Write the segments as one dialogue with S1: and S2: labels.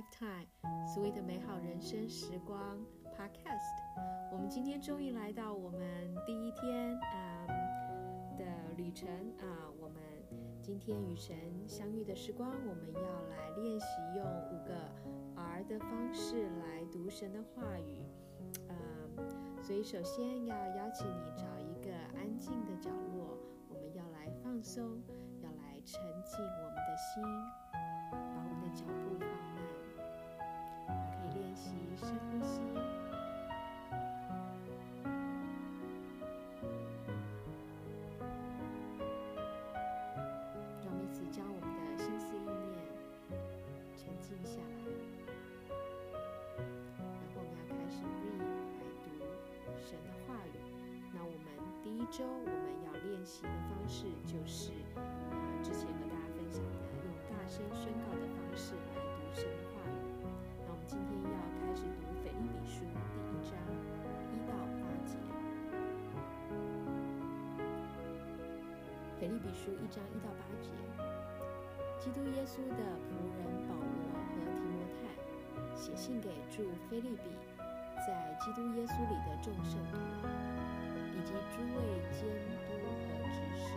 S1: Lifetime Sweet 美好人生时光 Podcast。我们今天终于来到我们第一天啊、的旅程啊、我们今天与神相遇的时光，我们要来练习用五个 R 的方式来读神的话语。嗯，所以首先要邀请你找一个安静的角落，我们要来放松，要来沉静我们的心，把我们的脚步放练习深呼吸。让我们一起将我们的心思意念沉静下来，然后我们要开始 read 来读神的话语。那我们第一周我们要练习的方式就是，之前和大家分享的用大声宣告的方式来读神利比书一章一到八节，基督耶稣的仆人保罗和提摩太写信给住腓利比，在基督耶稣里的众圣徒，以及诸位监督和执事，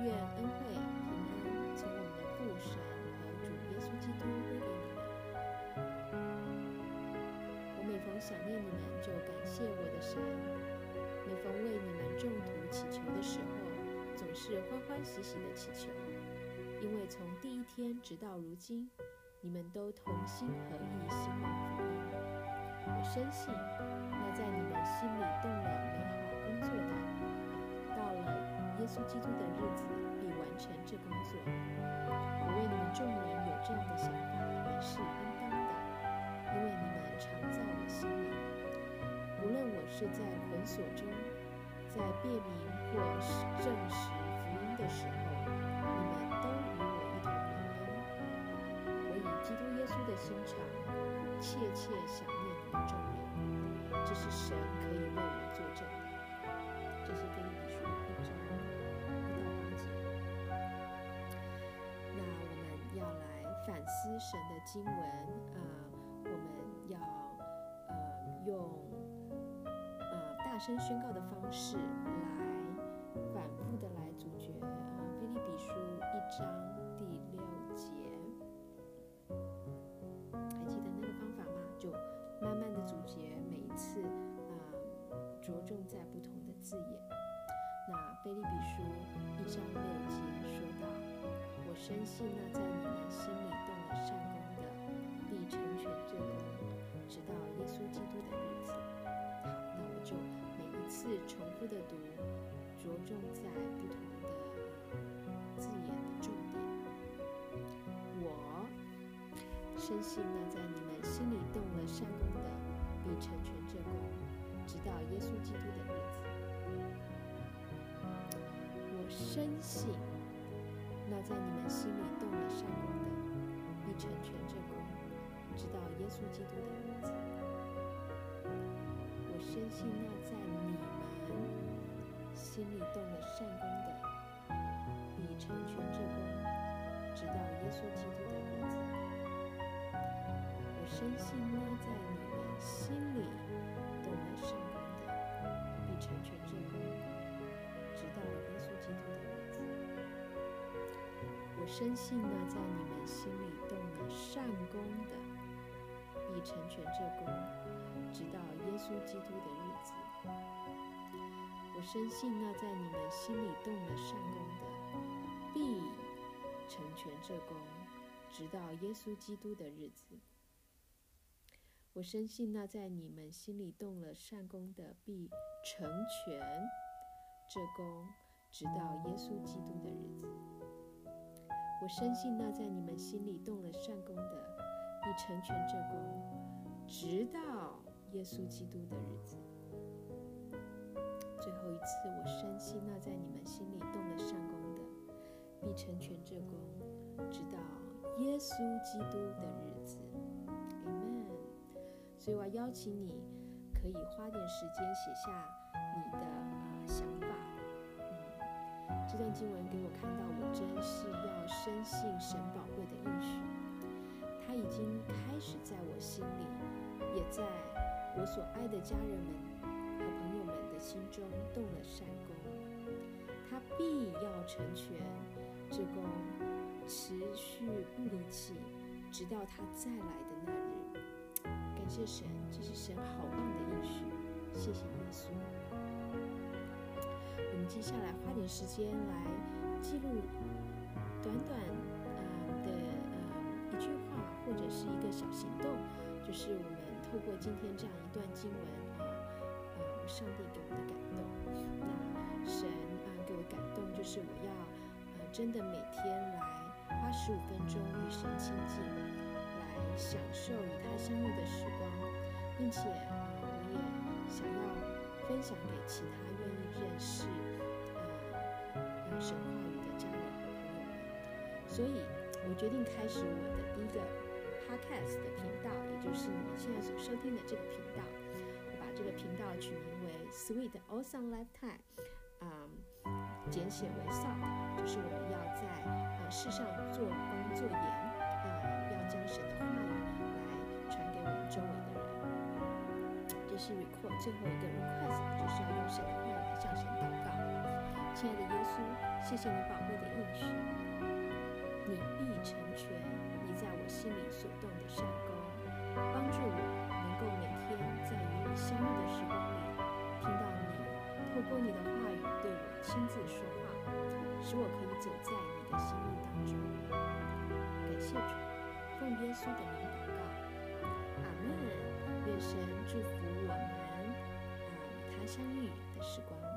S1: 愿恩惠平安从我们的父神和主耶稣基督归给你们。我每逢想念你们，就感谢我的神；每逢为你们众徒祈求的时候，是欢欢喜喜的祈求，因为从第一天直到如今，你们都同心合意兴旺福音。我深信，那在你们心里动了美好工作的，到了耶稣基督的日子，必完成这工作。我为你们众人有这样的想法，也是应当的，因为你们常在我心里。无论我是在捆锁中，在辨明或是证实的时候，你们都与我一同蒙恩。我以基督耶稣的心肠，切切想念你们众人。这是神可以为我作证的。这是腓立比书一章一到八节。那我们要来反思神的经文啊、我们要呃用呃大声宣告的方式来反复的来章第六节，还记得那个方法吗？就慢慢的总结，每一次啊、着重在不同的字眼。那腓立比书一章六节说到：“我深信那在你们心里动了善功的，必成全这功，直到耶稣基督的日子。”好，那我就每一次重复的读，着重在不同深信那在你们心里动了善功的，必成全这功，直到耶稣基督的日子。我深信，那在你们心里动了善功的，必成全这功，直到耶稣基督的日子。我深信，那在你们心里动了善功的，必成全这功，直到耶稣基督的日子。我深信，那在你们心里动了善功的，必成全这功，直到耶稣基督的日子。我深信那在你们心里动了善功的，必成全这功，直到耶稣基督的日子。我深信那在你们心里动了善功的，必成全这功，直到耶稣基督的日子。我深信那在你们心里动了善功的，必成全这功，直到耶稣基督的日子。我深信那在你们心里动了善功的，必成全这功，直到耶稣基督的日子。最后一次，我深信那在你们心里动了善功的，必成全这功，直到耶稣基督的日子。所以我要邀请你，可以花点时间写下你的啊、想法。嗯，这段经文给我看到，我真是要深信神宝贵的应许。他已经开始在我心里，也在我所爱的家人们和朋友们的心中动了善功。他必要成全这功，持续不离弃，直到他再来的那日。谢神，这是神好棒的应许。谢谢耶稣。我们接下来花点时间来记录短短呃的呃一。句话或者是一个小行动，就是我们透过今天这样一段经文啊，呃，上帝给我的感动。那神啊给我感动，就是我要呃真的每天来花十五分钟与神亲近，享受与他相遇的时光，并且啊我也想要分享给其他愿意认识呃神话语的家人和朋友们。所以。我决定开始我的第一个 podcast 的频道，也就是你们现在所收听的这个频道。我把这个频道取名为 Sweet Awesome Lifetime，啊，简写为 SALT，就是我们要在呃世上做光做盐，呃，要将神的话是米阔最后一个 request，就是要用神的话语来向神祷告。亲爱的耶稣，谢谢你宝贵的应许。你必成全你在我心里所动的善功，帮助我能够每天在与你相遇的时光里，听到你透过你的话语对我亲自说话，使我可以走在你的心意当中。感谢主，奉耶稣的名祷告，阿门。愿神祝福我们啊，与他相遇的时光。